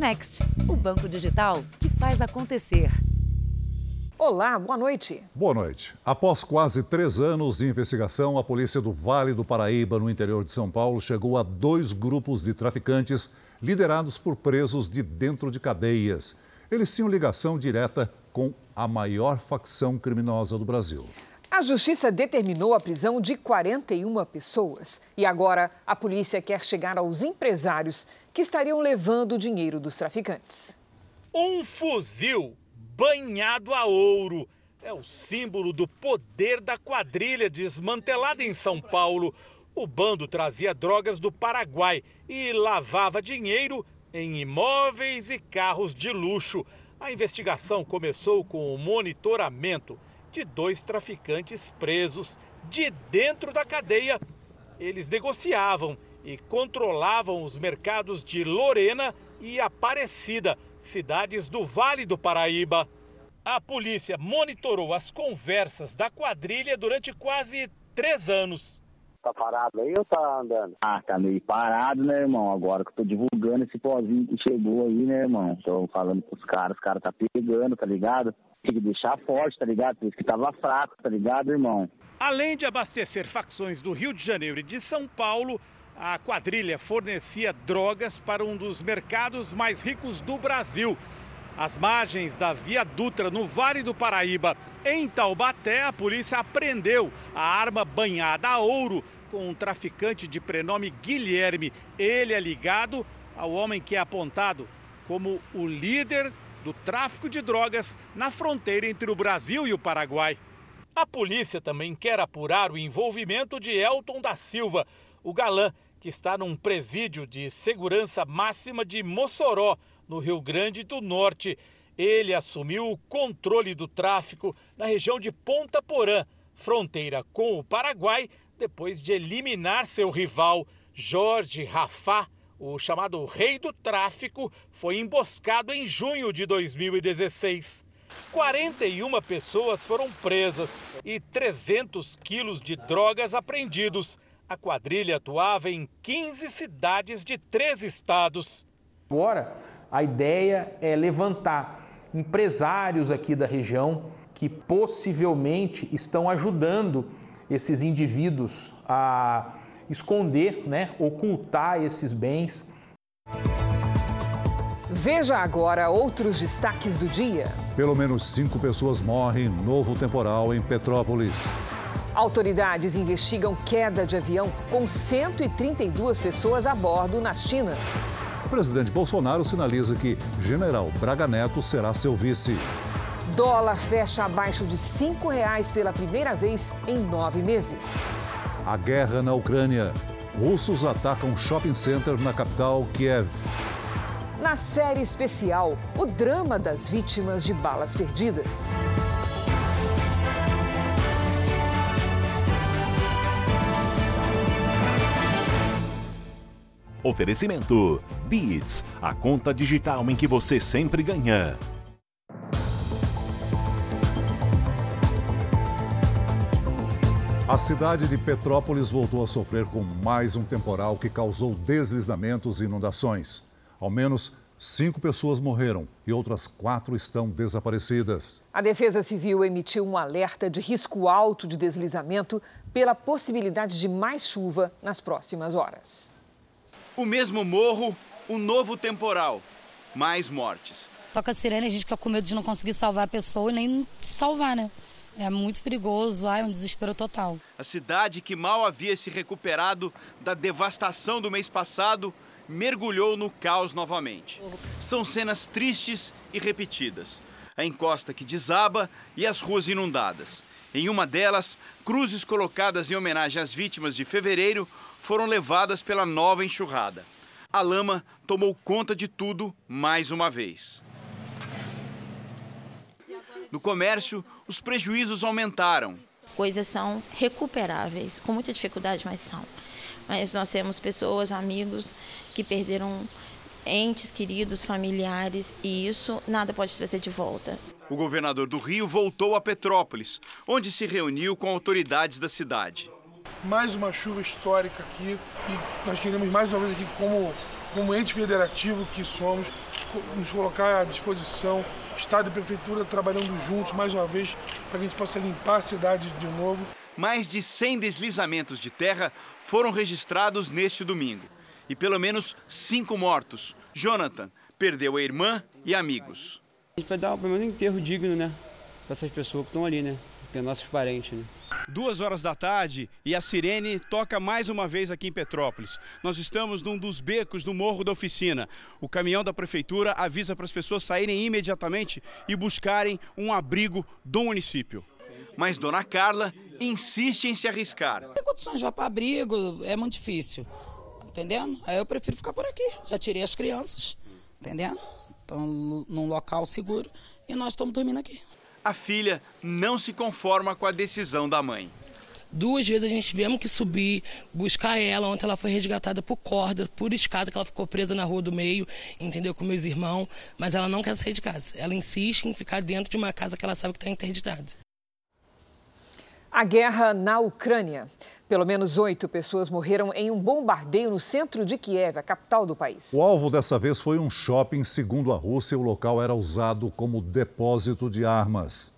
Next, o banco digital que faz acontecer. Olá, boa noite. Boa noite. Após quase três anos de investigação, a polícia do Vale do Paraíba, no interior de São Paulo, chegou a dois grupos de traficantes liderados por presos de dentro de cadeias. Eles tinham ligação direta com a maior facção criminosa do Brasil. A justiça determinou a prisão de 41 pessoas. E agora a polícia quer chegar aos empresários que estariam levando o dinheiro dos traficantes. Um fuzil banhado a ouro. É o símbolo do poder da quadrilha desmantelada em São Paulo. O bando trazia drogas do Paraguai e lavava dinheiro em imóveis e carros de luxo. A investigação começou com o monitoramento de dois traficantes presos de dentro da cadeia. Eles negociavam e controlavam os mercados de Lorena e Aparecida, cidades do Vale do Paraíba. A polícia monitorou as conversas da quadrilha durante quase três anos. Tá parado aí ou tá andando? Ah, tá meio parado, né, irmão? Agora que eu tô divulgando esse pozinho que chegou aí, né, irmão? Tô falando pros caras, os caras tá pegando, tá ligado? Tem que deixar forte, tá ligado? Por isso que tava fraco, tá ligado, irmão? Além de abastecer facções do Rio de Janeiro e de São Paulo, a quadrilha fornecia drogas para um dos mercados mais ricos do Brasil. Às margens da Via Dutra, no Vale do Paraíba, em Taubaté, a polícia apreendeu a arma banhada a ouro com um traficante de prenome Guilherme. Ele é ligado ao homem que é apontado como o líder do tráfico de drogas na fronteira entre o Brasil e o Paraguai. A polícia também quer apurar o envolvimento de Elton da Silva, o galã que está num presídio de segurança máxima de Mossoró, no Rio Grande do Norte. Ele assumiu o controle do tráfico na região de Ponta Porã, fronteira com o Paraguai, depois de eliminar seu rival, Jorge Rafá, o chamado rei do tráfico, foi emboscado em junho de 2016. 41 pessoas foram presas e 300 quilos de drogas apreendidos. A quadrilha atuava em 15 cidades de três estados. Agora, a ideia é levantar empresários aqui da região que possivelmente estão ajudando esses indivíduos a esconder, né, ocultar esses bens. Veja agora outros destaques do dia. Pelo menos cinco pessoas morrem em novo temporal em Petrópolis. Autoridades investigam queda de avião com 132 pessoas a bordo na China. O presidente Bolsonaro sinaliza que General Braga Neto será seu vice. Dólar fecha abaixo de R$ reais pela primeira vez em nove meses. A guerra na Ucrânia. Russos atacam shopping center na capital Kiev. Na série especial, o drama das vítimas de balas perdidas. Oferecimento: Beats, a conta digital em que você sempre ganha. A cidade de Petrópolis voltou a sofrer com mais um temporal que causou deslizamentos e inundações. Ao menos cinco pessoas morreram e outras quatro estão desaparecidas. A Defesa Civil emitiu um alerta de risco alto de deslizamento pela possibilidade de mais chuva nas próximas horas. O mesmo morro, um novo temporal, mais mortes. Toca a sirene, a gente fica com medo de não conseguir salvar a pessoa e nem se salvar, né? É muito perigoso, é um desespero total. A cidade que mal havia se recuperado da devastação do mês passado mergulhou no caos novamente. São cenas tristes e repetidas. A encosta que desaba e as ruas inundadas. Em uma delas, cruzes colocadas em homenagem às vítimas de fevereiro foram levadas pela nova enxurrada. A lama tomou conta de tudo mais uma vez. No comércio, os prejuízos aumentaram. Coisas são recuperáveis, com muita dificuldade, mas são. Mas nós temos pessoas, amigos, que perderam entes queridos, familiares, e isso nada pode trazer de volta. O governador do Rio voltou a Petrópolis, onde se reuniu com autoridades da cidade. Mais uma chuva histórica aqui e nós queremos mais uma vez aqui como como ente federativo que somos, nos colocar à disposição, Estado e Prefeitura trabalhando juntos mais uma vez para que a gente possa limpar a cidade de novo. Mais de 100 deslizamentos de terra foram registrados neste domingo e pelo menos cinco mortos. Jonathan perdeu a irmã e amigos. A gente vai dar pelo menos um enterro digno, né? Para essas pessoas que estão ali, né? Que é nossos parentes, né? Duas horas da tarde e a sirene toca mais uma vez aqui em Petrópolis. Nós estamos num dos becos do Morro da Oficina. O caminhão da prefeitura avisa para as pessoas saírem imediatamente e buscarem um abrigo do município. Mas Dona Carla insiste em se arriscar. Tem condições de ir para abrigo, é muito difícil. Entendendo? Aí eu prefiro ficar por aqui. Já tirei as crianças, entendendo? Estão num local seguro e nós estamos dormindo aqui a filha não se conforma com a decisão da mãe. Duas vezes a gente tivemos que subir, buscar ela. Ontem ela foi resgatada por corda, por escada, que ela ficou presa na rua do meio, entendeu? Com meus irmãos. Mas ela não quer sair de casa. Ela insiste em ficar dentro de uma casa que ela sabe que está interditada. A guerra na Ucrânia. Pelo menos oito pessoas morreram em um bombardeio no centro de Kiev, a capital do país. O alvo dessa vez foi um shopping. Segundo a Rússia, o local era usado como depósito de armas.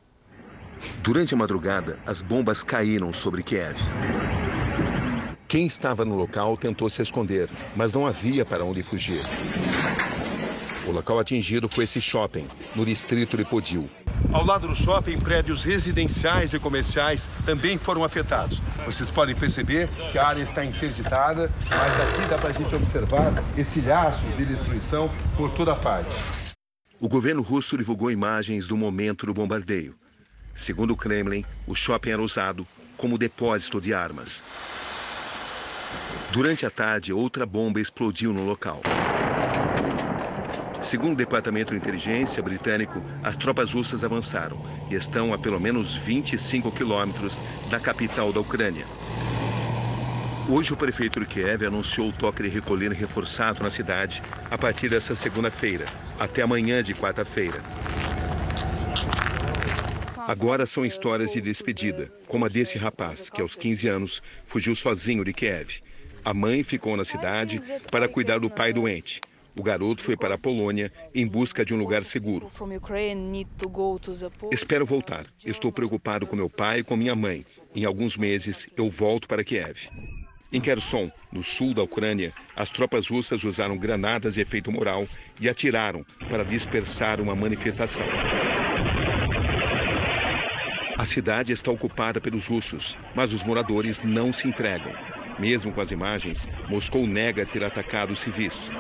Durante a madrugada, as bombas caíram sobre Kiev. Quem estava no local tentou se esconder, mas não havia para onde fugir. O local atingido foi esse shopping, no distrito de Podil. Ao lado do shopping, prédios residenciais e comerciais também foram afetados. Vocês podem perceber que a área está interditada, mas daqui dá para a gente observar estilhaços de destruição por toda parte. O governo russo divulgou imagens do momento do bombardeio. Segundo o Kremlin, o shopping era usado como depósito de armas. Durante a tarde, outra bomba explodiu no local. Segundo o Departamento de Inteligência britânico, as tropas russas avançaram e estão a pelo menos 25 quilômetros da capital da Ucrânia. Hoje, o prefeito de Kiev anunciou o toque de recolher reforçado na cidade a partir dessa segunda-feira, até amanhã de quarta-feira. Agora são histórias de despedida, como a desse rapaz, que aos 15 anos fugiu sozinho de Kiev. A mãe ficou na cidade para cuidar do pai doente o garoto foi para a Polônia em busca de um lugar seguro. Espero voltar. Estou preocupado com meu pai e com minha mãe. Em alguns meses, eu volto para Kiev. Em Kherson, no sul da Ucrânia, as tropas russas usaram granadas de efeito moral e atiraram para dispersar uma manifestação. A cidade está ocupada pelos russos, mas os moradores não se entregam. Mesmo com as imagens, Moscou nega ter atacado civis.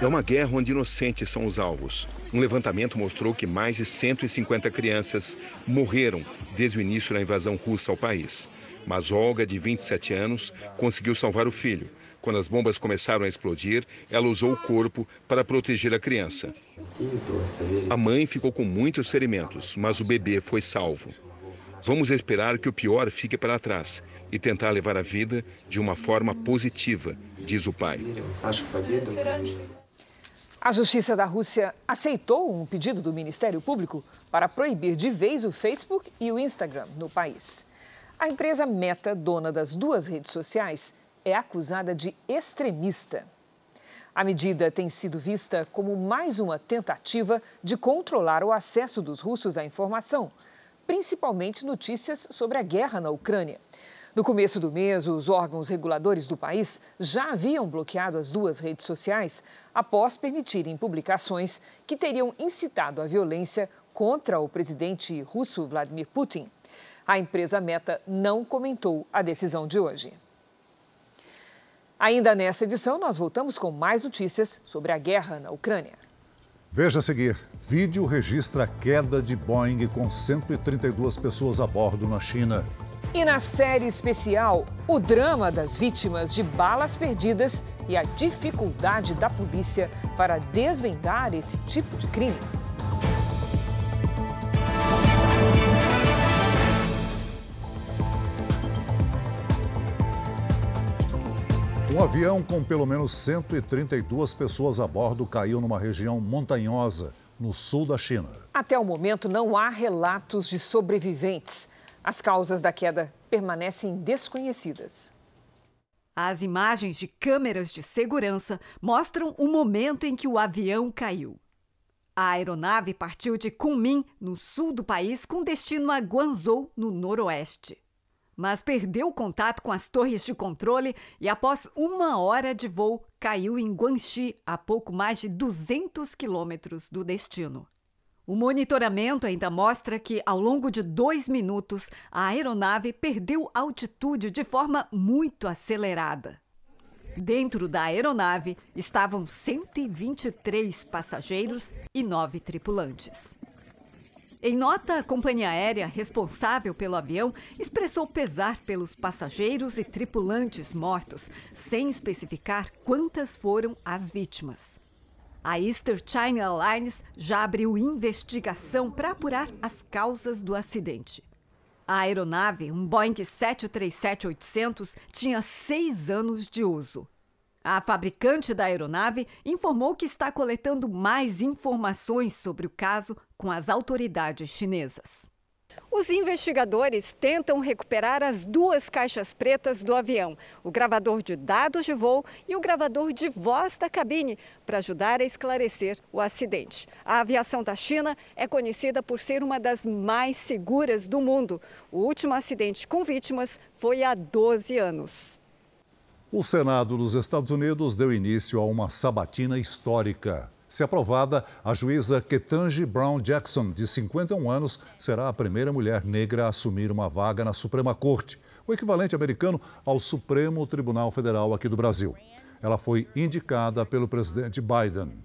É uma guerra onde inocentes são os alvos. Um levantamento mostrou que mais de 150 crianças morreram desde o início da invasão russa ao país. Mas Olga, de 27 anos, conseguiu salvar o filho. Quando as bombas começaram a explodir, ela usou o corpo para proteger a criança. A mãe ficou com muitos ferimentos, mas o bebê foi salvo. Vamos esperar que o pior fique para trás e tentar levar a vida de uma forma positiva, diz o pai. A Justiça da Rússia aceitou um pedido do Ministério Público para proibir de vez o Facebook e o Instagram no país. A empresa Meta, dona das duas redes sociais, é acusada de extremista. A medida tem sido vista como mais uma tentativa de controlar o acesso dos russos à informação, principalmente notícias sobre a guerra na Ucrânia. No começo do mês, os órgãos reguladores do país já haviam bloqueado as duas redes sociais após permitirem publicações que teriam incitado a violência contra o presidente russo Vladimir Putin. A empresa Meta não comentou a decisão de hoje. Ainda nessa edição, nós voltamos com mais notícias sobre a guerra na Ucrânia. Veja a seguir: vídeo registra queda de Boeing com 132 pessoas a bordo na China. E na série especial, o drama das vítimas de balas perdidas e a dificuldade da polícia para desvendar esse tipo de crime. Um avião com pelo menos 132 pessoas a bordo caiu numa região montanhosa no sul da China. Até o momento, não há relatos de sobreviventes. As causas da queda permanecem desconhecidas. As imagens de câmeras de segurança mostram o momento em que o avião caiu. A aeronave partiu de Kunming, no sul do país, com destino a Guangzhou, no noroeste. Mas perdeu contato com as torres de controle e, após uma hora de voo, caiu em Guangxi, a pouco mais de 200 quilômetros do destino. O monitoramento ainda mostra que, ao longo de dois minutos, a aeronave perdeu altitude de forma muito acelerada. Dentro da aeronave estavam 123 passageiros e nove tripulantes. Em nota, a companhia aérea responsável pelo avião expressou pesar pelos passageiros e tripulantes mortos, sem especificar quantas foram as vítimas. A Easter China Airlines já abriu investigação para apurar as causas do acidente. A aeronave, um Boeing 737-800, tinha seis anos de uso. A fabricante da aeronave informou que está coletando mais informações sobre o caso com as autoridades chinesas. Os investigadores tentam recuperar as duas caixas pretas do avião, o gravador de dados de voo e o gravador de voz da cabine, para ajudar a esclarecer o acidente. A aviação da China é conhecida por ser uma das mais seguras do mundo. O último acidente com vítimas foi há 12 anos. O Senado dos Estados Unidos deu início a uma sabatina histórica. Se aprovada, a juíza Ketanji Brown Jackson, de 51 anos, será a primeira mulher negra a assumir uma vaga na Suprema Corte, o equivalente americano ao Supremo Tribunal Federal aqui do Brasil. Ela foi indicada pelo presidente Biden.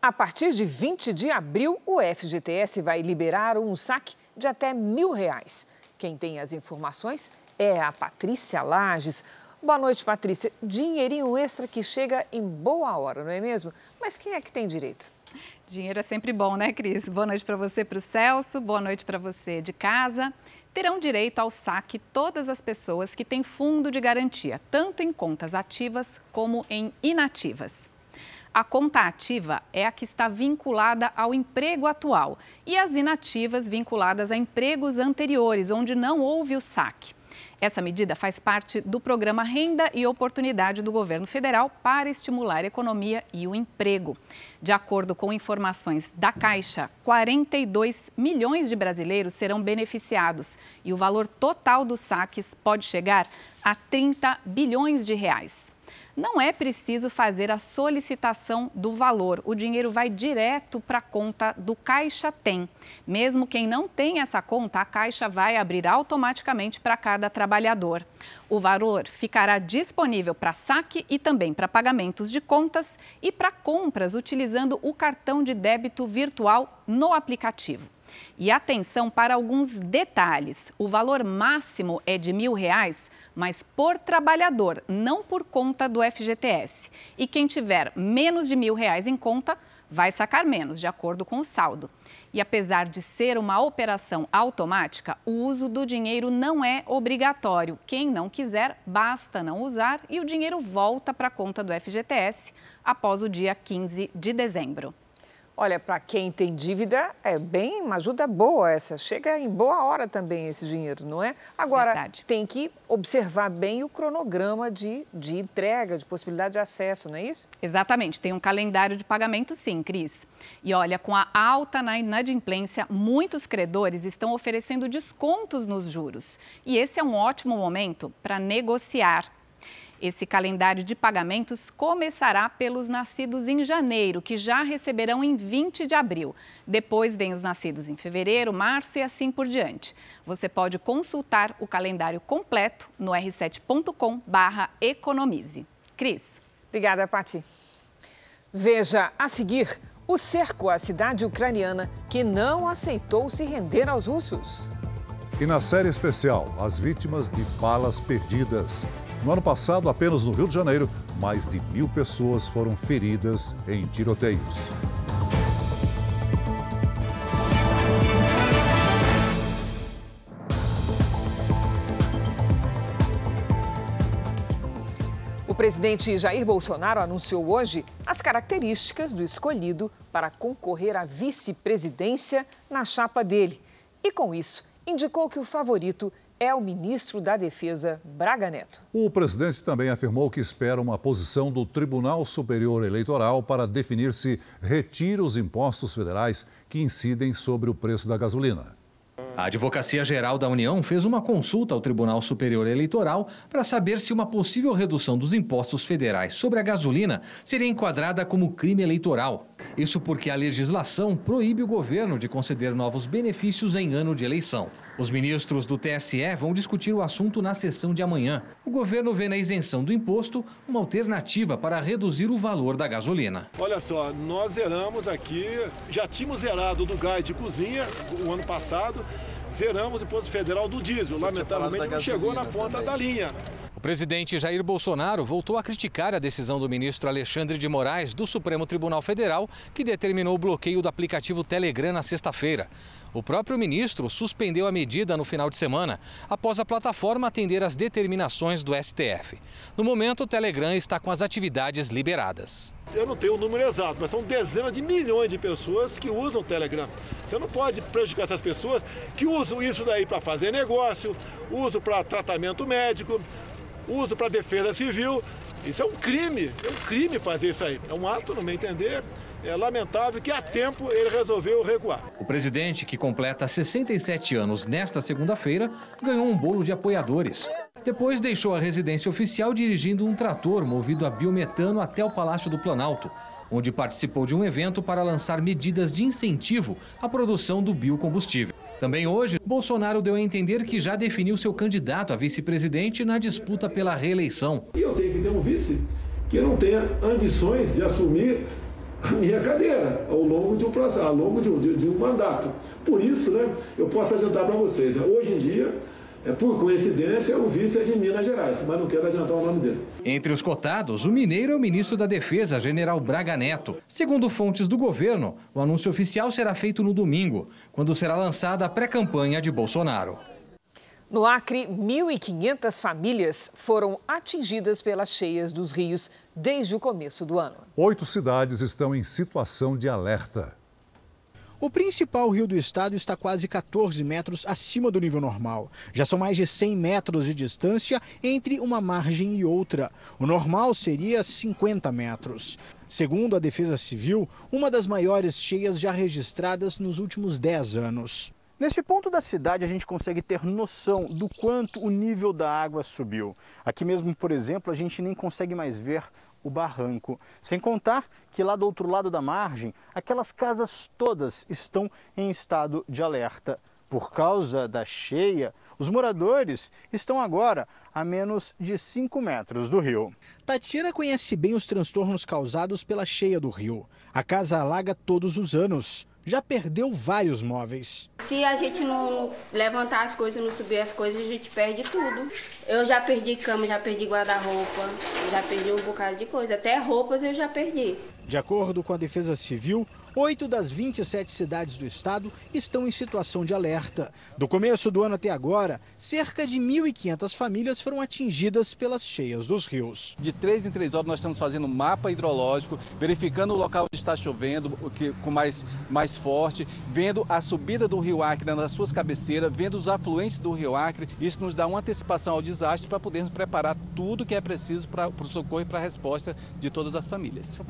A partir de 20 de abril, o FGTS vai liberar um saque de até mil reais. Quem tem as informações é a Patrícia Lages. Boa noite, Patrícia. Dinheirinho extra que chega em boa hora, não é mesmo? Mas quem é que tem direito? Dinheiro é sempre bom, né, Cris? Boa noite para você, para o Celso. Boa noite para você de casa. Terão direito ao saque todas as pessoas que têm fundo de garantia, tanto em contas ativas como em inativas. A conta ativa é a que está vinculada ao emprego atual e as inativas vinculadas a empregos anteriores, onde não houve o saque. Essa medida faz parte do programa Renda e Oportunidade do governo federal para estimular a economia e o emprego. De acordo com informações da Caixa, 42 milhões de brasileiros serão beneficiados e o valor total dos saques pode chegar a 30 bilhões de reais não é preciso fazer a solicitação do valor. O dinheiro vai direto para a conta do Caixa Tem. Mesmo quem não tem essa conta, a Caixa vai abrir automaticamente para cada trabalhador. O valor ficará disponível para saque e também para pagamentos de contas e para compras utilizando o cartão de débito virtual no aplicativo. E atenção para alguns detalhes: o valor máximo é de mil reais mas por trabalhador, não por conta do FGTS. E quem tiver menos de mil reais em conta vai sacar menos, de acordo com o saldo. E apesar de ser uma operação automática, o uso do dinheiro não é obrigatório. Quem não quiser, basta não usar e o dinheiro volta para a conta do FGTS após o dia 15 de dezembro. Olha, para quem tem dívida, é bem uma ajuda boa essa. Chega em boa hora também esse dinheiro, não é? Agora, Verdade. tem que observar bem o cronograma de, de entrega, de possibilidade de acesso, não é isso? Exatamente. Tem um calendário de pagamento, sim, Cris. E olha, com a alta na inadimplência, muitos credores estão oferecendo descontos nos juros. E esse é um ótimo momento para negociar esse calendário de pagamentos começará pelos nascidos em janeiro, que já receberão em 20 de abril. Depois vem os nascidos em fevereiro, março e assim por diante. Você pode consultar o calendário completo no r7.com/economize. Cris. Obrigada, Pati. Veja a seguir o cerco à cidade ucraniana que não aceitou se render aos russos. E na série especial, as vítimas de balas perdidas. No ano passado, apenas no Rio de Janeiro, mais de mil pessoas foram feridas em tiroteios. O presidente Jair Bolsonaro anunciou hoje as características do escolhido para concorrer à vice-presidência na chapa dele. E com isso, indicou que o favorito é o ministro da Defesa, Braga Neto. O presidente também afirmou que espera uma posição do Tribunal Superior Eleitoral para definir se retira os impostos federais que incidem sobre o preço da gasolina. A Advocacia Geral da União fez uma consulta ao Tribunal Superior Eleitoral para saber se uma possível redução dos impostos federais sobre a gasolina seria enquadrada como crime eleitoral. Isso porque a legislação proíbe o governo de conceder novos benefícios em ano de eleição. Os ministros do TSE vão discutir o assunto na sessão de amanhã. O governo vê na isenção do imposto uma alternativa para reduzir o valor da gasolina. Olha só, nós zeramos aqui, já tínhamos zerado do gás de cozinha o ano passado, zeramos o imposto federal do diesel. Lamentavelmente não chegou na ponta da linha. O presidente Jair Bolsonaro voltou a criticar a decisão do ministro Alexandre de Moraes do Supremo Tribunal Federal, que determinou o bloqueio do aplicativo Telegram na sexta-feira. O próprio ministro suspendeu a medida no final de semana, após a plataforma atender às determinações do STF. No momento, o Telegram está com as atividades liberadas. Eu não tenho o número exato, mas são dezenas de milhões de pessoas que usam o Telegram. Você não pode prejudicar essas pessoas que usam isso daí para fazer negócio, usam para tratamento médico, uso para defesa civil. Isso é um crime, é um crime fazer isso aí. É um ato, no meu entender, é lamentável que há tempo ele resolveu recuar. O presidente, que completa 67 anos nesta segunda-feira, ganhou um bolo de apoiadores. Depois deixou a residência oficial dirigindo um trator movido a biometano até o Palácio do Planalto, onde participou de um evento para lançar medidas de incentivo à produção do biocombustível. Também hoje, Bolsonaro deu a entender que já definiu seu candidato a vice-presidente na disputa pela reeleição. E eu tenho que ter um vice que não tenha ambições de assumir a minha cadeira ao longo de um processo, ao longo de um, de, de um mandato. Por isso, né, eu posso adiantar para vocês, né, hoje em dia, é, por coincidência, o vice é de Minas Gerais, mas não quero adiantar o nome dele. Entre os cotados, o mineiro é o ministro da Defesa, general Braga Neto. Segundo fontes do governo, o anúncio oficial será feito no domingo, quando será lançada a pré-campanha de Bolsonaro. No Acre, 1.500 famílias foram atingidas pelas cheias dos rios desde o começo do ano. Oito cidades estão em situação de alerta. O principal rio do estado está quase 14 metros acima do nível normal. Já são mais de 100 metros de distância entre uma margem e outra. O normal seria 50 metros. Segundo a Defesa Civil, uma das maiores cheias já registradas nos últimos 10 anos. Neste ponto da cidade, a gente consegue ter noção do quanto o nível da água subiu. Aqui mesmo, por exemplo, a gente nem consegue mais ver o barranco. Sem contar que lá do outro lado da margem, aquelas casas todas estão em estado de alerta. Por causa da cheia, os moradores estão agora a menos de 5 metros do rio. Tatiana conhece bem os transtornos causados pela cheia do rio. A casa alaga todos os anos. Já perdeu vários móveis. Se a gente não levantar as coisas, não subir as coisas, a gente perde tudo. Eu já perdi cama, já perdi guarda-roupa, já perdi um bocado de coisa. Até roupas eu já perdi. De acordo com a Defesa Civil, oito das 27 cidades do estado estão em situação de alerta. Do começo do ano até agora, cerca de 1.500 famílias foram atingidas pelas cheias dos rios. De três em três horas nós estamos fazendo mapa hidrológico, verificando o local onde está chovendo, o que com mais, mais forte, vendo a subida do rio Acre nas suas cabeceiras, vendo os afluentes do rio Acre. Isso nos dá uma antecipação ao desastre para podermos preparar tudo que é preciso para o socorro e para a resposta de todas as famílias.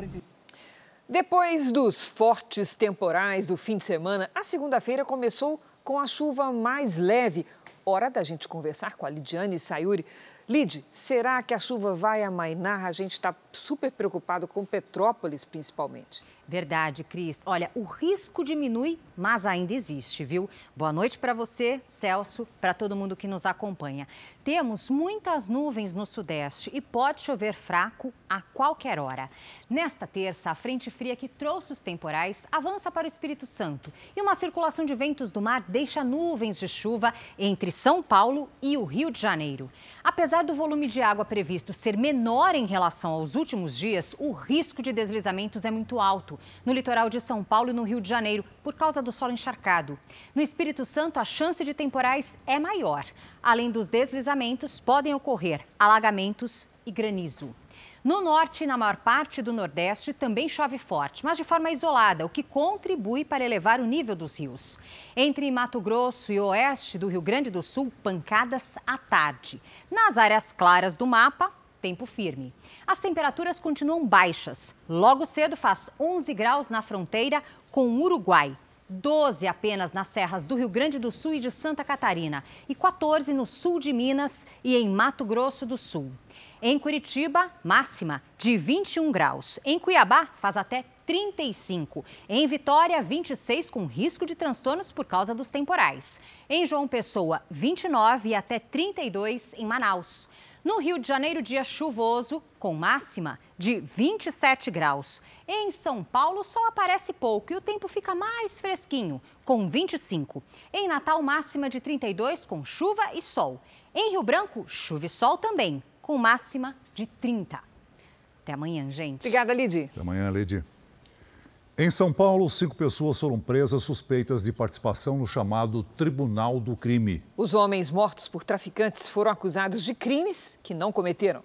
Depois dos fortes temporais do fim de semana, a segunda-feira começou com a chuva mais leve. Hora da gente conversar com a Lidiane Sayuri. Lid, será que a chuva vai amainar? A gente está super preocupado com Petrópolis, principalmente. Verdade, Cris. Olha, o risco diminui, mas ainda existe, viu? Boa noite para você, Celso, para todo mundo que nos acompanha. Temos muitas nuvens no sudeste e pode chover fraco a qualquer hora. Nesta terça, a frente fria que trouxe os temporais avança para o Espírito Santo e uma circulação de ventos do mar deixa nuvens de chuva entre São Paulo e o Rio de Janeiro. Apesar do volume de água previsto ser menor em relação aos últimos dias, o risco de deslizamentos é muito alto no litoral de São Paulo e no Rio de Janeiro, por causa do solo encharcado. No Espírito Santo, a chance de temporais é maior. Além dos deslizamentos, podem ocorrer alagamentos e granizo. No norte e na maior parte do Nordeste também chove forte, mas de forma isolada, o que contribui para elevar o nível dos rios. Entre Mato Grosso e oeste do Rio Grande do Sul, pancadas à tarde. Nas áreas claras do mapa, tempo firme. As temperaturas continuam baixas. Logo cedo faz 11 graus na fronteira com o Uruguai. 12 apenas nas serras do Rio Grande do Sul e de Santa Catarina e 14 no sul de Minas e em Mato Grosso do Sul. Em Curitiba, máxima de 21 graus. Em Cuiabá, faz até 35. Em Vitória, 26, com risco de transtornos por causa dos temporais. Em João Pessoa, 29 e até 32 em Manaus. No Rio de Janeiro, dia chuvoso, com máxima de 27 graus. Em São Paulo, sol aparece pouco e o tempo fica mais fresquinho, com 25. Em Natal, máxima de 32, com chuva e sol. Em Rio Branco, chuva e sol também, com máxima de 30. Até amanhã, gente. Obrigada, Lidy. Até amanhã, Lidy. Em São Paulo, cinco pessoas foram presas suspeitas de participação no chamado Tribunal do Crime. Os homens mortos por traficantes foram acusados de crimes que não cometeram.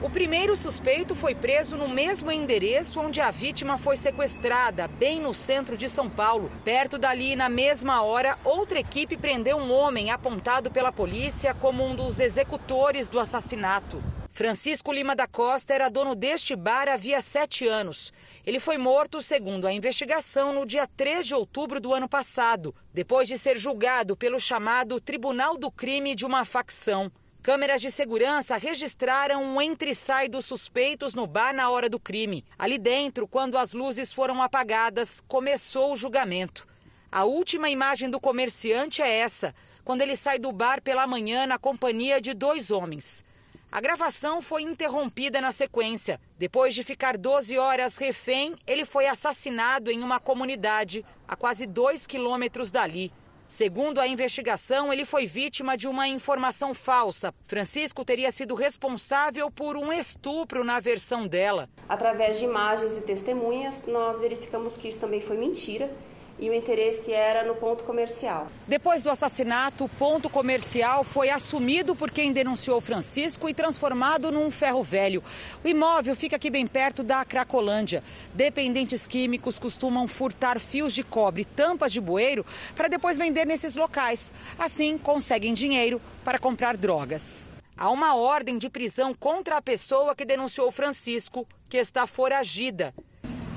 O primeiro suspeito foi preso no mesmo endereço onde a vítima foi sequestrada, bem no centro de São Paulo. Perto dali, na mesma hora, outra equipe prendeu um homem apontado pela polícia como um dos executores do assassinato. Francisco Lima da Costa era dono deste bar havia sete anos. Ele foi morto, segundo a investigação, no dia 3 de outubro do ano passado, depois de ser julgado pelo chamado Tribunal do Crime de uma facção. Câmeras de segurança registraram um entre-sai dos suspeitos no bar na hora do crime. Ali dentro, quando as luzes foram apagadas, começou o julgamento. A última imagem do comerciante é essa, quando ele sai do bar pela manhã na companhia de dois homens. A gravação foi interrompida na sequência. Depois de ficar 12 horas refém, ele foi assassinado em uma comunidade a quase 2 quilômetros dali. Segundo a investigação, ele foi vítima de uma informação falsa. Francisco teria sido responsável por um estupro na versão dela. Através de imagens e testemunhas, nós verificamos que isso também foi mentira e o interesse era no ponto comercial. Depois do assassinato, o ponto comercial foi assumido por quem denunciou Francisco e transformado num ferro velho. O imóvel fica aqui bem perto da Cracolândia. Dependentes químicos costumam furtar fios de cobre, tampas de bueiro, para depois vender nesses locais. Assim, conseguem dinheiro para comprar drogas. Há uma ordem de prisão contra a pessoa que denunciou Francisco, que está foragida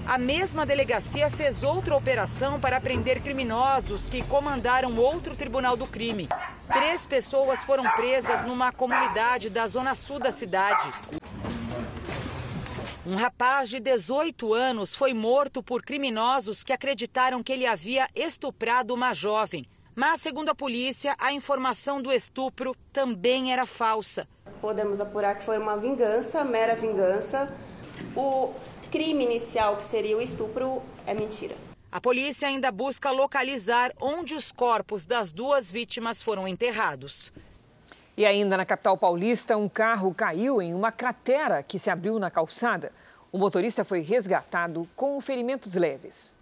a mesma delegacia fez outra operação para prender criminosos que comandaram outro tribunal do crime. Três pessoas foram presas numa comunidade da zona sul da cidade. Um rapaz de 18 anos foi morto por criminosos que acreditaram que ele havia estuprado uma jovem. Mas, segundo a polícia, a informação do estupro também era falsa. Podemos apurar que foi uma vingança, mera vingança. O crime inicial, que seria o estupro, é mentira. A polícia ainda busca localizar onde os corpos das duas vítimas foram enterrados. E ainda na capital paulista, um carro caiu em uma cratera que se abriu na calçada. O motorista foi resgatado com ferimentos leves.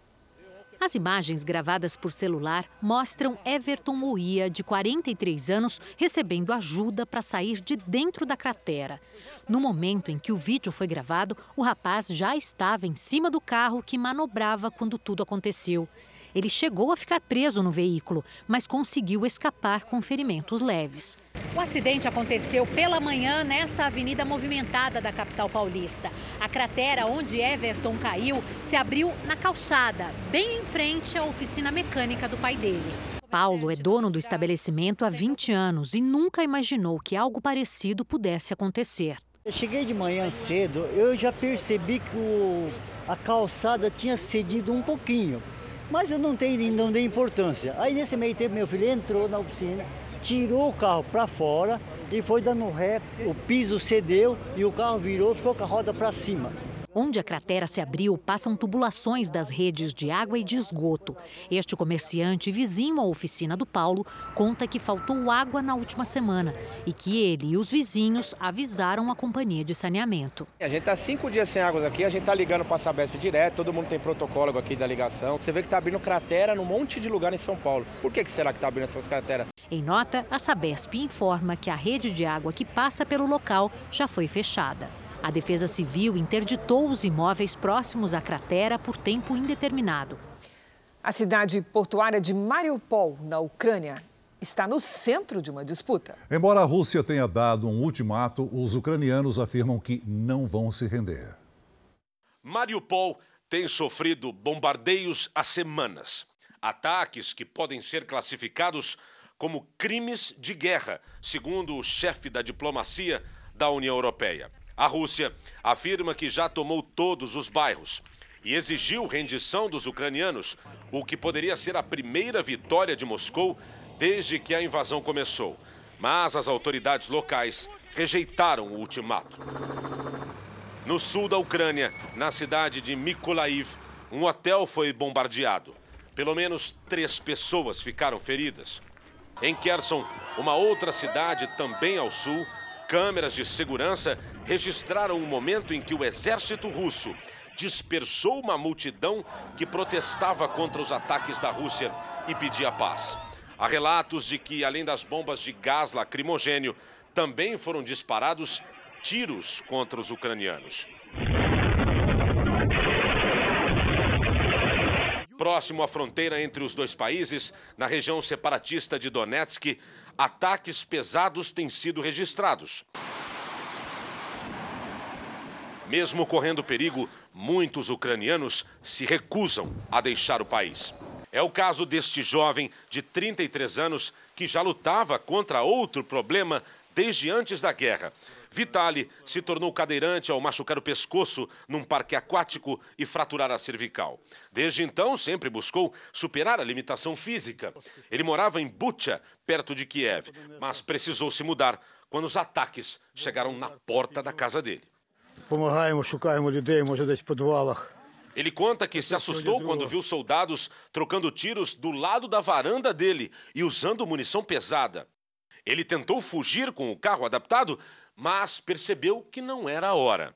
As imagens gravadas por celular mostram Everton Moia, de 43 anos, recebendo ajuda para sair de dentro da cratera. No momento em que o vídeo foi gravado, o rapaz já estava em cima do carro que manobrava quando tudo aconteceu. Ele chegou a ficar preso no veículo, mas conseguiu escapar com ferimentos leves. O acidente aconteceu pela manhã nessa avenida movimentada da capital paulista. A cratera onde Everton caiu se abriu na calçada, bem em frente à oficina mecânica do pai dele. Paulo é dono do estabelecimento há 20 anos e nunca imaginou que algo parecido pudesse acontecer. Eu cheguei de manhã cedo, eu já percebi que o, a calçada tinha cedido um pouquinho. Mas eu não, tenho, não dei importância. Aí nesse meio tempo meu filho entrou na oficina, tirou o carro para fora e foi dando ré, o piso cedeu e o carro virou, ficou com a roda para cima. Onde a cratera se abriu, passam tubulações das redes de água e de esgoto. Este comerciante, vizinho à oficina do Paulo, conta que faltou água na última semana e que ele e os vizinhos avisaram a companhia de saneamento. A gente está cinco dias sem água aqui, a gente está ligando para a Sabesp direto, todo mundo tem protocolo aqui da ligação. Você vê que está abrindo cratera num monte de lugar em São Paulo. Por que, que será que está abrindo essas crateras? Em nota, a Sabesp informa que a rede de água que passa pelo local já foi fechada. A Defesa Civil interditou os imóveis próximos à cratera por tempo indeterminado. A cidade portuária de Mariupol, na Ucrânia, está no centro de uma disputa. Embora a Rússia tenha dado um ultimato, os ucranianos afirmam que não vão se render. Mariupol tem sofrido bombardeios há semanas. Ataques que podem ser classificados como crimes de guerra, segundo o chefe da diplomacia da União Europeia. A Rússia afirma que já tomou todos os bairros e exigiu rendição dos ucranianos, o que poderia ser a primeira vitória de Moscou desde que a invasão começou. Mas as autoridades locais rejeitaram o ultimato. No sul da Ucrânia, na cidade de Mykolaiv, um hotel foi bombardeado. Pelo menos três pessoas ficaram feridas. Em Kherson, uma outra cidade também ao sul, câmeras de segurança registraram o momento em que o exército russo dispersou uma multidão que protestava contra os ataques da Rússia e pedia paz. Há relatos de que, além das bombas de gás lacrimogênio, também foram disparados tiros contra os ucranianos. Próximo à fronteira entre os dois países, na região separatista de Donetsk, ataques pesados têm sido registrados. Mesmo correndo perigo, muitos ucranianos se recusam a deixar o país. É o caso deste jovem de 33 anos que já lutava contra outro problema desde antes da guerra. Vitali se tornou cadeirante ao machucar o pescoço num parque aquático e fraturar a cervical. Desde então, sempre buscou superar a limitação física. Ele morava em Bucha, perto de Kiev, mas precisou se mudar quando os ataques chegaram na porta da casa dele. Ele conta que se assustou quando viu soldados trocando tiros do lado da varanda dele e usando munição pesada. Ele tentou fugir com o carro adaptado, mas percebeu que não era a hora.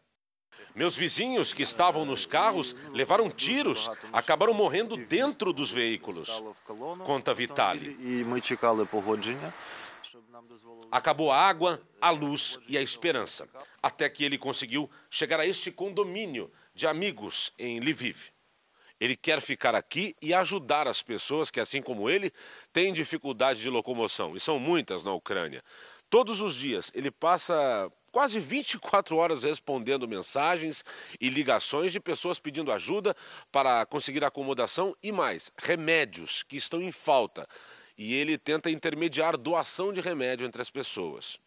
Meus vizinhos que estavam nos carros levaram tiros, acabaram morrendo dentro dos veículos. Conta Vitali. Acabou a água, a luz e a esperança, até que ele conseguiu chegar a este condomínio de amigos em Lviv. Ele quer ficar aqui e ajudar as pessoas que, assim como ele, têm dificuldade de locomoção, e são muitas na Ucrânia. Todos os dias ele passa quase 24 horas respondendo mensagens e ligações de pessoas pedindo ajuda para conseguir acomodação e mais, remédios que estão em falta. E ele tenta intermediar doação de remédio entre as pessoas.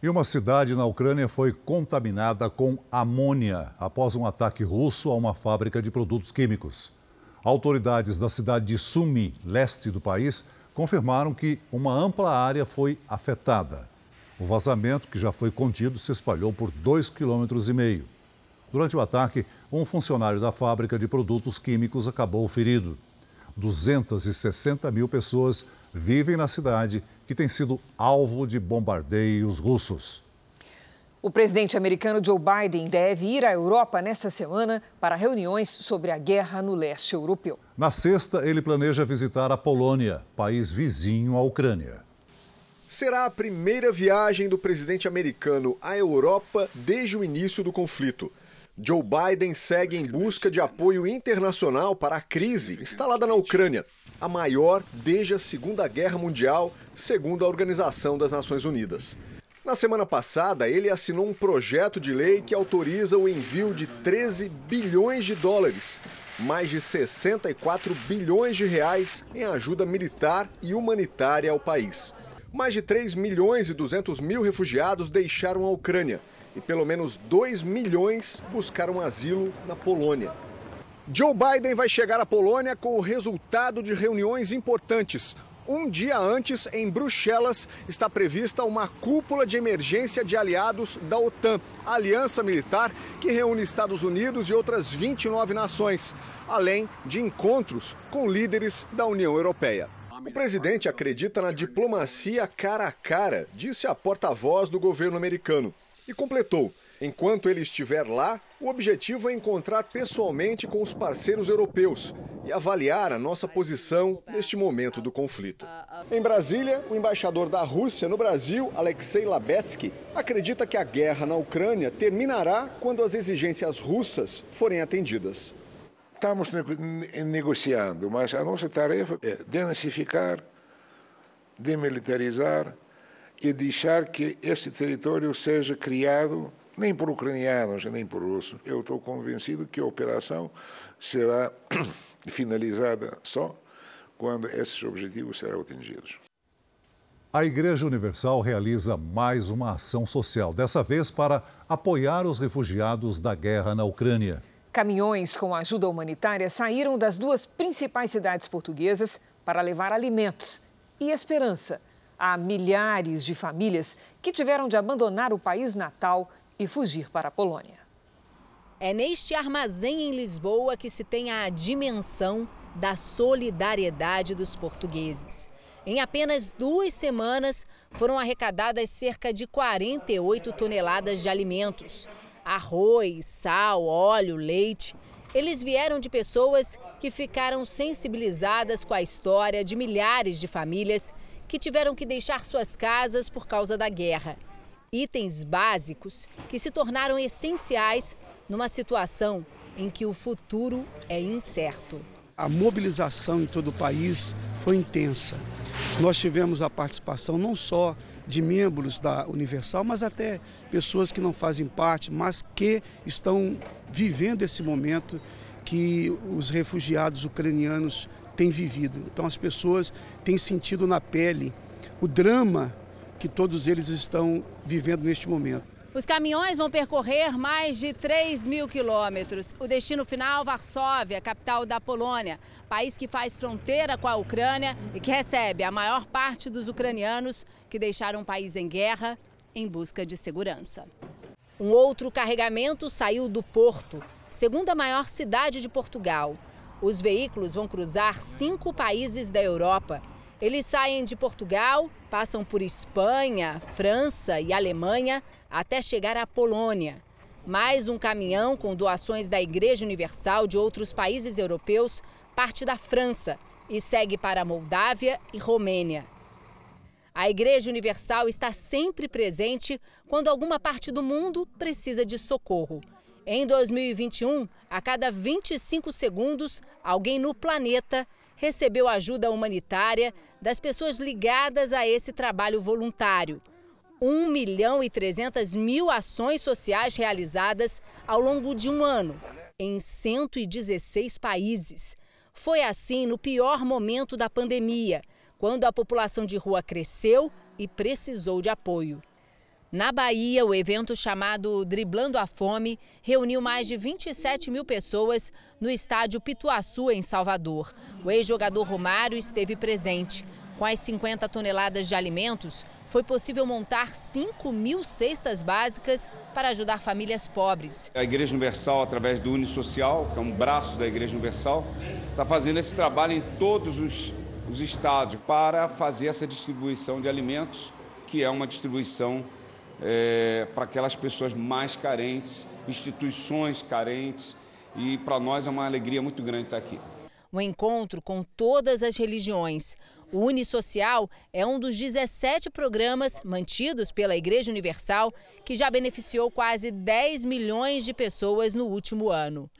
E uma cidade na Ucrânia foi contaminada com amônia após um ataque russo a uma fábrica de produtos químicos. Autoridades da cidade de Sumi, leste do país, confirmaram que uma ampla área foi afetada. O vazamento, que já foi contido, se espalhou por dois quilômetros e meio. Durante o ataque, um funcionário da fábrica de produtos químicos acabou ferido. 260 mil pessoas vivem na cidade que tem sido alvo de bombardeios russos. O presidente americano Joe Biden deve ir à Europa nesta semana para reuniões sobre a guerra no leste europeu. Na sexta, ele planeja visitar a Polônia, país vizinho à Ucrânia. Será a primeira viagem do presidente americano à Europa desde o início do conflito. Joe Biden segue em busca de apoio internacional para a crise instalada na Ucrânia, a maior desde a Segunda Guerra Mundial, segundo a Organização das Nações Unidas. Na semana passada, ele assinou um projeto de lei que autoriza o envio de 13 bilhões de dólares, mais de 64 bilhões de reais em ajuda militar e humanitária ao país. Mais de 3 milhões e 200 mil refugiados deixaram a Ucrânia e pelo menos 2 milhões buscaram asilo na Polônia. Joe Biden vai chegar à Polônia com o resultado de reuniões importantes. Um dia antes, em Bruxelas, está prevista uma cúpula de emergência de aliados da OTAN, aliança militar que reúne Estados Unidos e outras 29 nações, além de encontros com líderes da União Europeia. O presidente acredita na diplomacia cara a cara, disse a porta-voz do governo americano, e completou: Enquanto ele estiver lá, o objetivo é encontrar pessoalmente com os parceiros europeus e avaliar a nossa posição neste momento do conflito. Em Brasília, o embaixador da Rússia no Brasil, Alexei Labetsky, acredita que a guerra na Ucrânia terminará quando as exigências russas forem atendidas. Estamos negociando, mas a nossa tarefa é denazificar, demilitarizar e deixar que esse território seja criado nem por ucranianos, nem por russos. Eu estou convencido que a operação será finalizada só quando esses objetivos serão atingidos. A Igreja Universal realiza mais uma ação social, dessa vez para apoiar os refugiados da guerra na Ucrânia. Caminhões com ajuda humanitária saíram das duas principais cidades portuguesas para levar alimentos e esperança a milhares de famílias que tiveram de abandonar o país natal e fugir para a Polônia. É neste armazém em Lisboa que se tem a dimensão da solidariedade dos portugueses. Em apenas duas semanas, foram arrecadadas cerca de 48 toneladas de alimentos: arroz, sal, óleo, leite. Eles vieram de pessoas que ficaram sensibilizadas com a história de milhares de famílias que tiveram que deixar suas casas por causa da guerra itens básicos que se tornaram essenciais numa situação em que o futuro é incerto. A mobilização em todo o país foi intensa. Nós tivemos a participação não só de membros da Universal, mas até pessoas que não fazem parte, mas que estão vivendo esse momento que os refugiados ucranianos têm vivido. Então as pessoas têm sentido na pele o drama que todos eles estão vivendo neste momento. Os caminhões vão percorrer mais de 3 mil quilômetros. O destino final, Varsóvia, capital da Polônia, país que faz fronteira com a Ucrânia e que recebe a maior parte dos ucranianos que deixaram o país em guerra em busca de segurança. Um outro carregamento saiu do Porto, segunda maior cidade de Portugal. Os veículos vão cruzar cinco países da Europa eles saem de Portugal, passam por Espanha, França e Alemanha até chegar à Polônia. Mais um caminhão com doações da Igreja Universal de outros países europeus parte da França e segue para Moldávia e Romênia. A Igreja Universal está sempre presente quando alguma parte do mundo precisa de socorro. Em 2021, a cada 25 segundos, alguém no planeta recebeu ajuda humanitária das pessoas ligadas a esse trabalho voluntário. 1 milhão e 300 mil ações sociais realizadas ao longo de um ano, em 116 países. Foi assim no pior momento da pandemia, quando a população de rua cresceu e precisou de apoio. Na Bahia, o evento chamado Driblando a Fome reuniu mais de 27 mil pessoas no estádio Pituaçu, em Salvador. O ex-jogador Romário esteve presente. Com as 50 toneladas de alimentos, foi possível montar 5 mil cestas básicas para ajudar famílias pobres. A Igreja Universal, através do Unisocial, que é um braço da Igreja Universal, está fazendo esse trabalho em todos os, os estados para fazer essa distribuição de alimentos, que é uma distribuição é, para aquelas pessoas mais carentes, instituições carentes, e para nós é uma alegria muito grande estar aqui. Um encontro com todas as religiões. O Unisocial é um dos 17 programas mantidos pela Igreja Universal que já beneficiou quase 10 milhões de pessoas no último ano.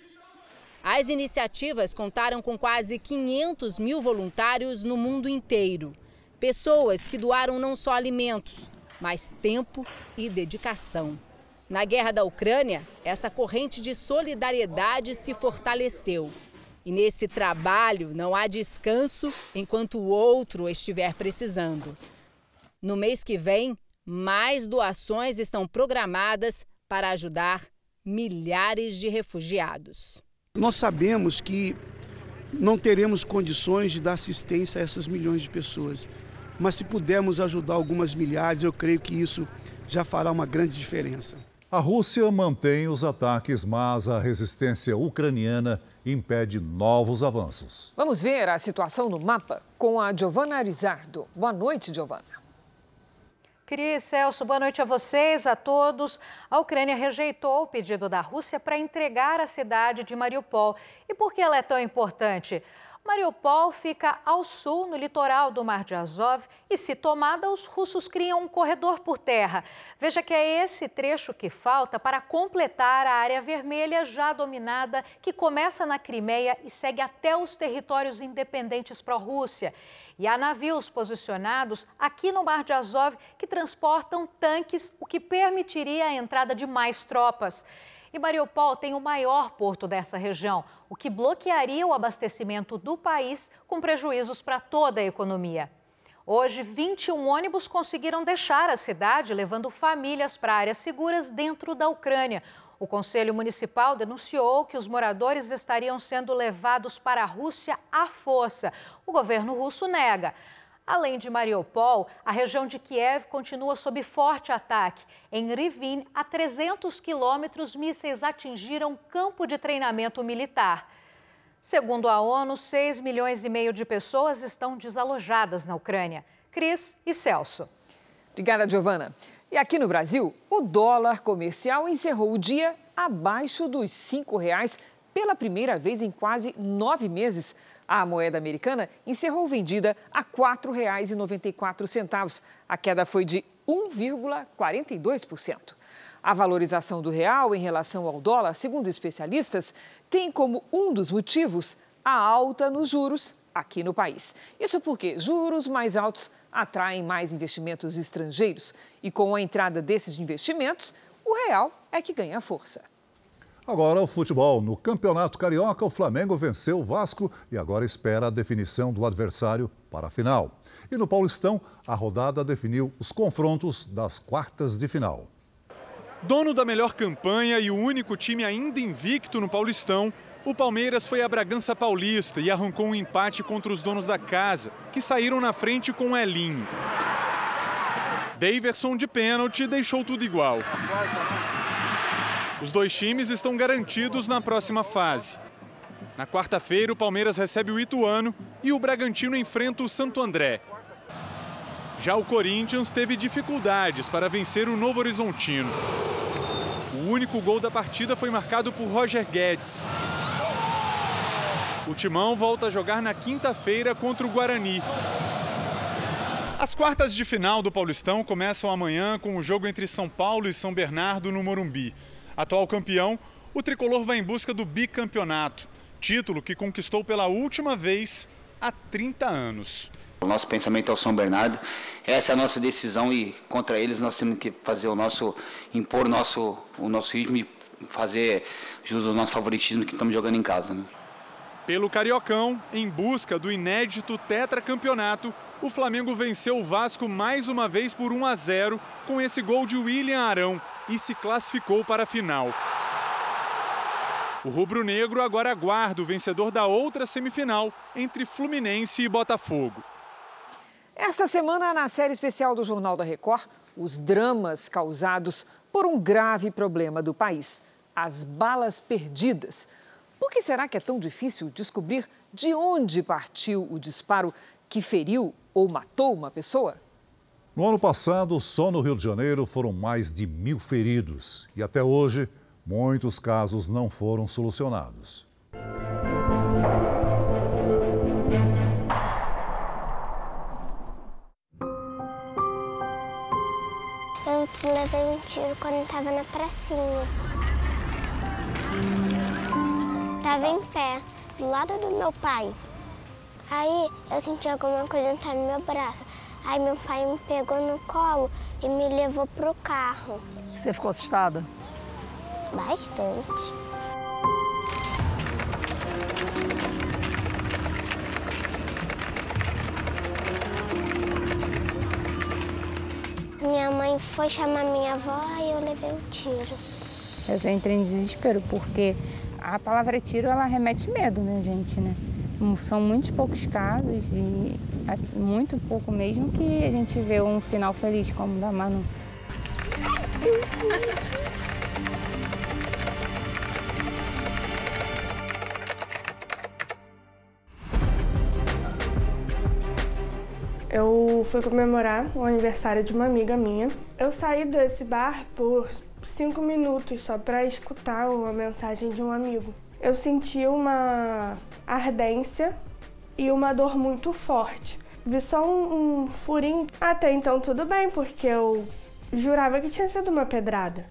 As iniciativas contaram com quase 500 mil voluntários no mundo inteiro. Pessoas que doaram não só alimentos, mas tempo e dedicação. Na guerra da Ucrânia, essa corrente de solidariedade se fortaleceu. E nesse trabalho não há descanso enquanto o outro estiver precisando. No mês que vem, mais doações estão programadas para ajudar milhares de refugiados. Nós sabemos que não teremos condições de dar assistência a essas milhões de pessoas mas se pudermos ajudar algumas milhares, eu creio que isso já fará uma grande diferença. A Rússia mantém os ataques, mas a resistência ucraniana impede novos avanços. Vamos ver a situação no mapa com a Giovana Arizardo. Boa noite, Giovana. Cris, Celso, boa noite a vocês, a todos. A Ucrânia rejeitou o pedido da Rússia para entregar a cidade de Mariupol. E por que ela é tão importante? Mariupol fica ao sul, no litoral do Mar de Azov, e se tomada, os russos criam um corredor por terra. Veja que é esse trecho que falta para completar a área vermelha já dominada, que começa na Crimeia e segue até os territórios independentes pró-Rússia. E há navios posicionados aqui no Mar de Azov que transportam tanques, o que permitiria a entrada de mais tropas. E Mariupol tem o maior porto dessa região, o que bloquearia o abastecimento do país, com prejuízos para toda a economia. Hoje, 21 ônibus conseguiram deixar a cidade, levando famílias para áreas seguras dentro da Ucrânia. O Conselho Municipal denunciou que os moradores estariam sendo levados para a Rússia à força. O governo russo nega. Além de Mariupol, a região de Kiev continua sob forte ataque. Em Rivin, a 300 quilômetros, mísseis atingiram campo de treinamento militar. Segundo a ONU, 6 milhões e meio de pessoas estão desalojadas na Ucrânia. Cris e Celso. Obrigada, Giovana. E aqui no Brasil, o dólar comercial encerrou o dia abaixo dos R$ reais pela primeira vez em quase nove meses. A moeda americana encerrou vendida a R$ 4,94. A queda foi de 1,42%. A valorização do real em relação ao dólar, segundo especialistas, tem como um dos motivos a alta nos juros aqui no país. Isso porque juros mais altos atraem mais investimentos estrangeiros e com a entrada desses investimentos, o real é que ganha força. Agora o futebol. No Campeonato Carioca, o Flamengo venceu o Vasco e agora espera a definição do adversário para a final. E no Paulistão, a rodada definiu os confrontos das quartas de final. Dono da melhor campanha e o único time ainda invicto no Paulistão, o Palmeiras foi a Bragança Paulista e arrancou um empate contra os donos da casa, que saíram na frente com o Elinho. Daverson de pênalti deixou tudo igual. Os dois times estão garantidos na próxima fase. Na quarta-feira, o Palmeiras recebe o Ituano e o Bragantino enfrenta o Santo André. Já o Corinthians teve dificuldades para vencer o Novo Horizontino. O único gol da partida foi marcado por Roger Guedes. O Timão volta a jogar na quinta-feira contra o Guarani. As quartas de final do Paulistão começam amanhã com o jogo entre São Paulo e São Bernardo no Morumbi. Atual campeão, o tricolor vai em busca do bicampeonato, título que conquistou pela última vez há 30 anos. O nosso pensamento é o São Bernardo. Essa é a nossa decisão e contra eles nós temos que fazer o nosso impor o nosso o nosso ritmo e fazer jus ao nosso favoritismo que estamos jogando em casa. Né? Pelo Cariocão, em busca do inédito tetracampeonato, o Flamengo venceu o Vasco mais uma vez por 1 a 0 com esse gol de William Arão e se classificou para a final. O rubro-negro agora aguarda o vencedor da outra semifinal entre Fluminense e Botafogo. Esta semana, na série especial do Jornal da Record, os dramas causados por um grave problema do país: as balas perdidas. Por que será que é tão difícil descobrir de onde partiu o disparo que feriu ou matou uma pessoa? No ano passado, só no Rio de Janeiro foram mais de mil feridos e até hoje muitos casos não foram solucionados. Eu levei um tiro quando estava na pracinha. Estava em pé, do lado do meu pai. Aí eu senti alguma coisa entrar no meu braço. Aí meu pai me pegou no colo e me levou pro carro. Você ficou assustada? Bastante. Minha mãe foi chamar minha avó e eu levei o tiro. Eu entrei em desespero porque a palavra tiro ela remete medo, né, gente, né? São muitos poucos casos e muito pouco mesmo que a gente vê um final feliz como o da Manu. Eu fui comemorar o aniversário de uma amiga minha. Eu saí desse bar por cinco minutos só para escutar a mensagem de um amigo. Eu senti uma ardência e uma dor muito forte. Vi só um, um furinho. Até então tudo bem, porque eu jurava que tinha sido uma pedrada.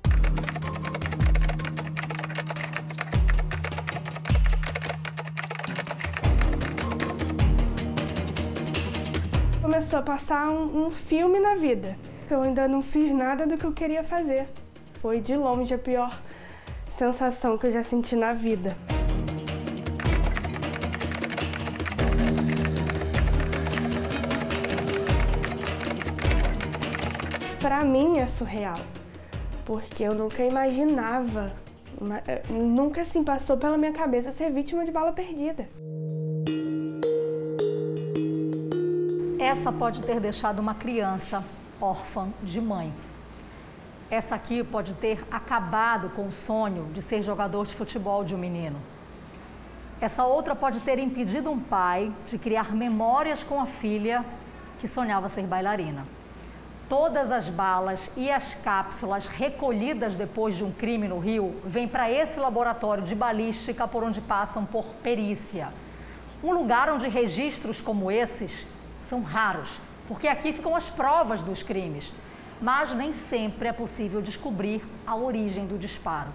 Começou a passar um, um filme na vida. Eu ainda não fiz nada do que eu queria fazer. Foi de longe a pior sensação que eu já senti na vida. Para mim é surreal, porque eu nunca imaginava, eh, nunca assim passou pela minha cabeça ser vítima de bala perdida. Essa pode ter deixado uma criança órfã de mãe. Essa aqui pode ter acabado com o sonho de ser jogador de futebol de um menino. Essa outra pode ter impedido um pai de criar memórias com a filha que sonhava ser bailarina. Todas as balas e as cápsulas recolhidas depois de um crime no Rio vêm para esse laboratório de balística por onde passam por perícia. Um lugar onde registros como esses são raros, porque aqui ficam as provas dos crimes. Mas nem sempre é possível descobrir a origem do disparo.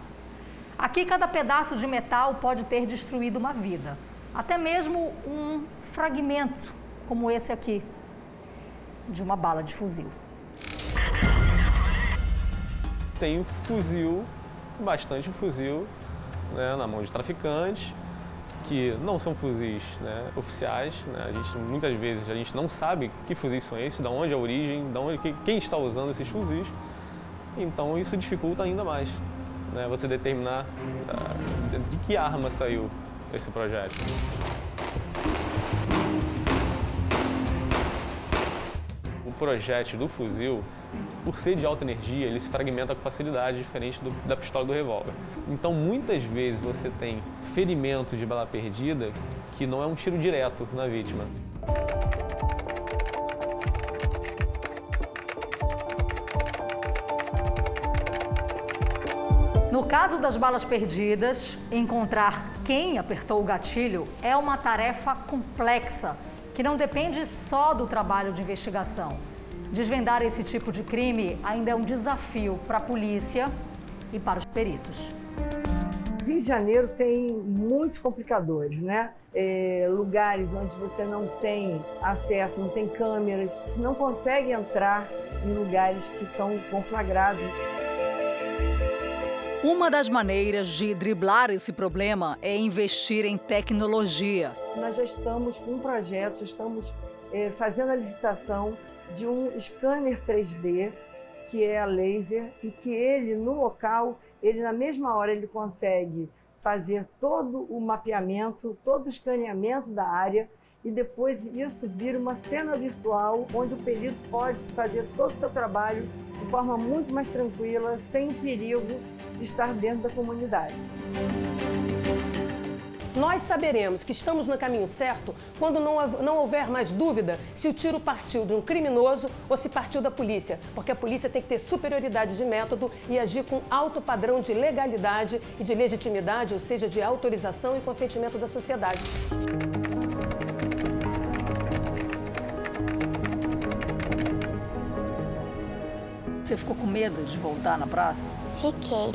Aqui, cada pedaço de metal pode ter destruído uma vida, até mesmo um fragmento, como esse aqui, de uma bala de fuzil tem fuzil, bastante fuzil, né, na mão de traficantes, que não são fuzis né, oficiais. Né? A gente, muitas vezes a gente não sabe que fuzis são esses, de onde é a origem, de onde, quem está usando esses fuzis. Então isso dificulta ainda mais né, você determinar uh, de que arma saiu esse projeto. Projétil do fuzil por ser de alta energia, ele se fragmenta com facilidade, diferente do, da pistola do revólver. Então, muitas vezes você tem ferimento de bala perdida que não é um tiro direto na vítima. No caso das balas perdidas, encontrar quem apertou o gatilho é uma tarefa complexa que não depende só do trabalho de investigação. Desvendar esse tipo de crime ainda é um desafio para a polícia e para os peritos. Rio de Janeiro tem muitos complicadores, né? É, lugares onde você não tem acesso, não tem câmeras, não consegue entrar em lugares que são conflagrados. Uma das maneiras de driblar esse problema é investir em tecnologia. Nós já estamos com um projeto, estamos é, fazendo a licitação de um scanner 3D que é a laser e que ele no local, ele na mesma hora ele consegue fazer todo o mapeamento, todo o escaneamento da área e depois isso vira uma cena virtual onde o perito pode fazer todo o seu trabalho de forma muito mais tranquila, sem perigo de estar dentro da comunidade. Nós saberemos que estamos no caminho certo quando não, não houver mais dúvida se o tiro partiu de um criminoso ou se partiu da polícia, porque a polícia tem que ter superioridade de método e agir com alto padrão de legalidade e de legitimidade, ou seja, de autorização e consentimento da sociedade. Você ficou com medo de voltar na praça? Fiquei.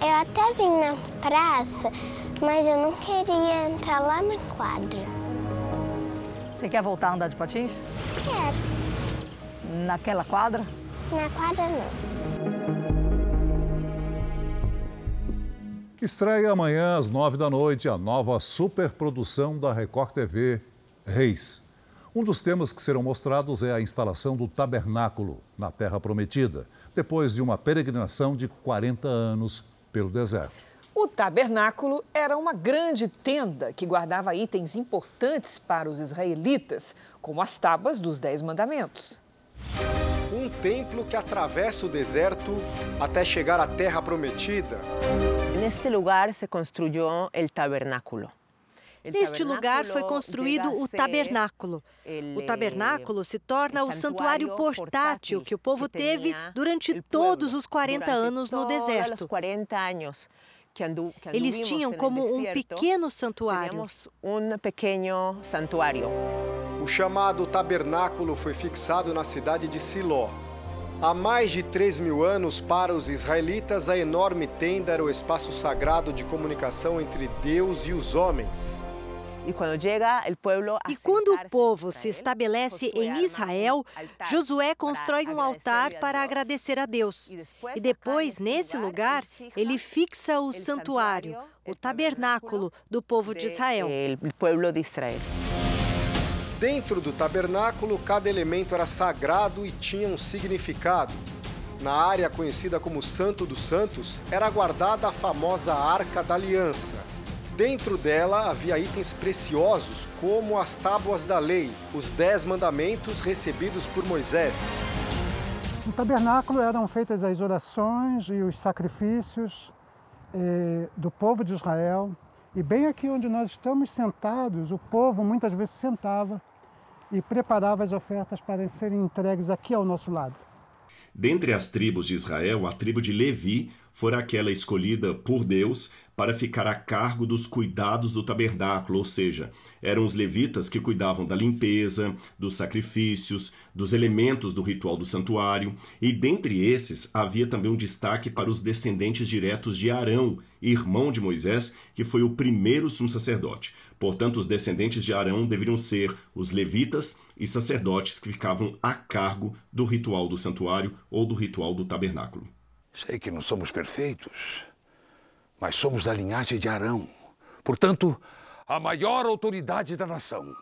Eu até vim na praça mas eu não queria entrar lá na quadra. Você quer voltar a andar de patins? Quero. Naquela quadra? Na quadra não. Estreia amanhã às nove da noite a nova superprodução da Record TV, Reis. Um dos temas que serão mostrados é a instalação do tabernáculo na Terra Prometida, depois de uma peregrinação de 40 anos pelo deserto. O tabernáculo era uma grande tenda que guardava itens importantes para os israelitas, como as tábuas dos Dez Mandamentos. Um templo que atravessa o deserto até chegar à Terra Prometida. Neste lugar se construiu o tabernáculo. Neste lugar foi construído o tabernáculo. O tabernáculo se torna o santuário portátil que o povo teve durante todos os 40 anos no deserto. Eles tinham como um pequeno santuário. Um pequeno santuário. O chamado tabernáculo foi fixado na cidade de Siló. Há mais de 3 mil anos, para os israelitas, a enorme tenda era o espaço sagrado de comunicação entre Deus e os homens. E quando o povo se estabelece em Israel, Josué constrói um altar para agradecer a Deus. E depois, nesse lugar, ele fixa o santuário, o tabernáculo do povo de Israel. Dentro do tabernáculo, cada elemento era sagrado e tinha um significado. Na área conhecida como Santo dos Santos, era guardada a famosa Arca da Aliança. Dentro dela havia itens preciosos, como as tábuas da lei, os dez mandamentos recebidos por Moisés. No tabernáculo eram feitas as orações e os sacrifícios eh, do povo de Israel. E bem aqui onde nós estamos sentados, o povo muitas vezes sentava e preparava as ofertas para serem entregues aqui ao nosso lado. Dentre as tribos de Israel, a tribo de Levi fora aquela escolhida por Deus para ficar a cargo dos cuidados do tabernáculo, ou seja, eram os levitas que cuidavam da limpeza, dos sacrifícios, dos elementos do ritual do santuário, e dentre esses havia também um destaque para os descendentes diretos de Arão, irmão de Moisés, que foi o primeiro sumo sacerdote. Portanto, os descendentes de Arão deveriam ser os levitas e sacerdotes que ficavam a cargo do ritual do santuário ou do ritual do tabernáculo. Sei que não somos perfeitos, mas somos da linhagem de Arão. Portanto, a maior autoridade da nação.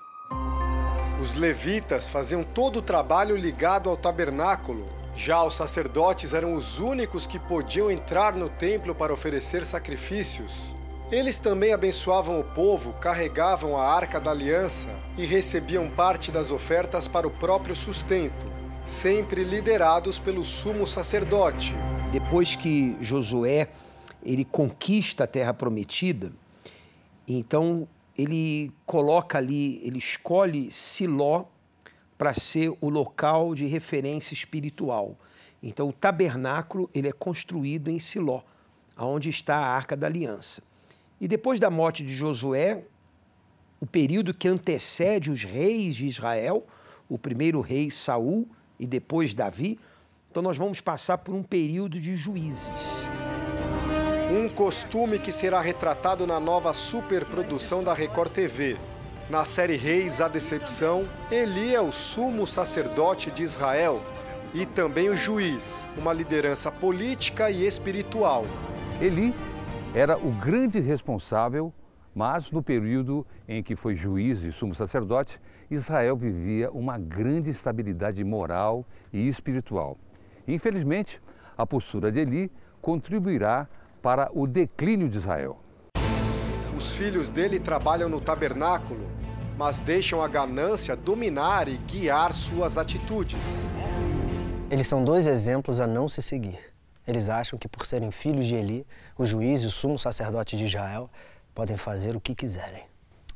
Os levitas faziam todo o trabalho ligado ao tabernáculo. Já os sacerdotes eram os únicos que podiam entrar no templo para oferecer sacrifícios. Eles também abençoavam o povo, carregavam a arca da aliança e recebiam parte das ofertas para o próprio sustento, sempre liderados pelo sumo sacerdote. Depois que Josué ele conquista a terra prometida, então ele coloca ali, ele escolhe Siló para ser o local de referência espiritual. Então o tabernáculo ele é construído em Siló, aonde está a Arca da Aliança. E depois da morte de Josué, o período que antecede os reis de Israel, o primeiro rei Saul e depois Davi, então nós vamos passar por um período de juízes. Um costume que será retratado na nova superprodução da Record TV. Na série Reis a Decepção, Eli é o sumo sacerdote de Israel e também o juiz, uma liderança política e espiritual. Eli era o grande responsável, mas no período em que foi juiz e sumo sacerdote, Israel vivia uma grande estabilidade moral e espiritual. Infelizmente, a postura de Eli contribuirá para o declínio de Israel. Os filhos dele trabalham no tabernáculo, mas deixam a ganância dominar e guiar suas atitudes. Eles são dois exemplos a não se seguir. Eles acham que, por serem filhos de Eli, o juiz e o sumo sacerdote de Israel podem fazer o que quiserem.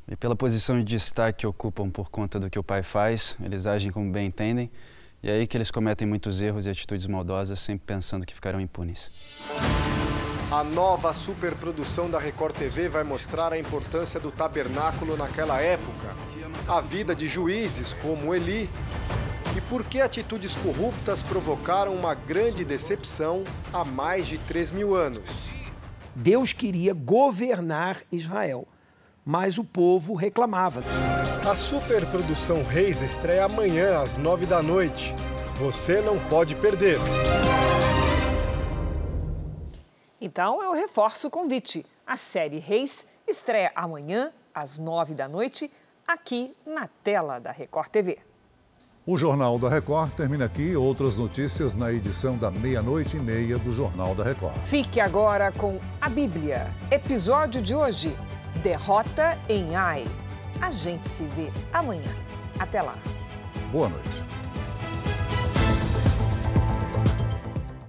E pela posição de destaque que ocupam por conta do que o pai faz, eles agem como bem entendem, e é aí que eles cometem muitos erros e atitudes maldosas, sempre pensando que ficarão impunes. A nova superprodução da Record TV vai mostrar a importância do tabernáculo naquela época, a vida de juízes como Eli e por que atitudes corruptas provocaram uma grande decepção há mais de 3 mil anos. Deus queria governar Israel, mas o povo reclamava. A superprodução Reis estreia amanhã às 9 da noite. Você não pode perder. Então eu reforço o convite. A série Reis estreia amanhã, às nove da noite, aqui na tela da Record TV. O Jornal da Record termina aqui. Outras notícias na edição da meia-noite e meia do Jornal da Record. Fique agora com a Bíblia. Episódio de hoje: Derrota em Ai. A gente se vê amanhã. Até lá. Boa noite.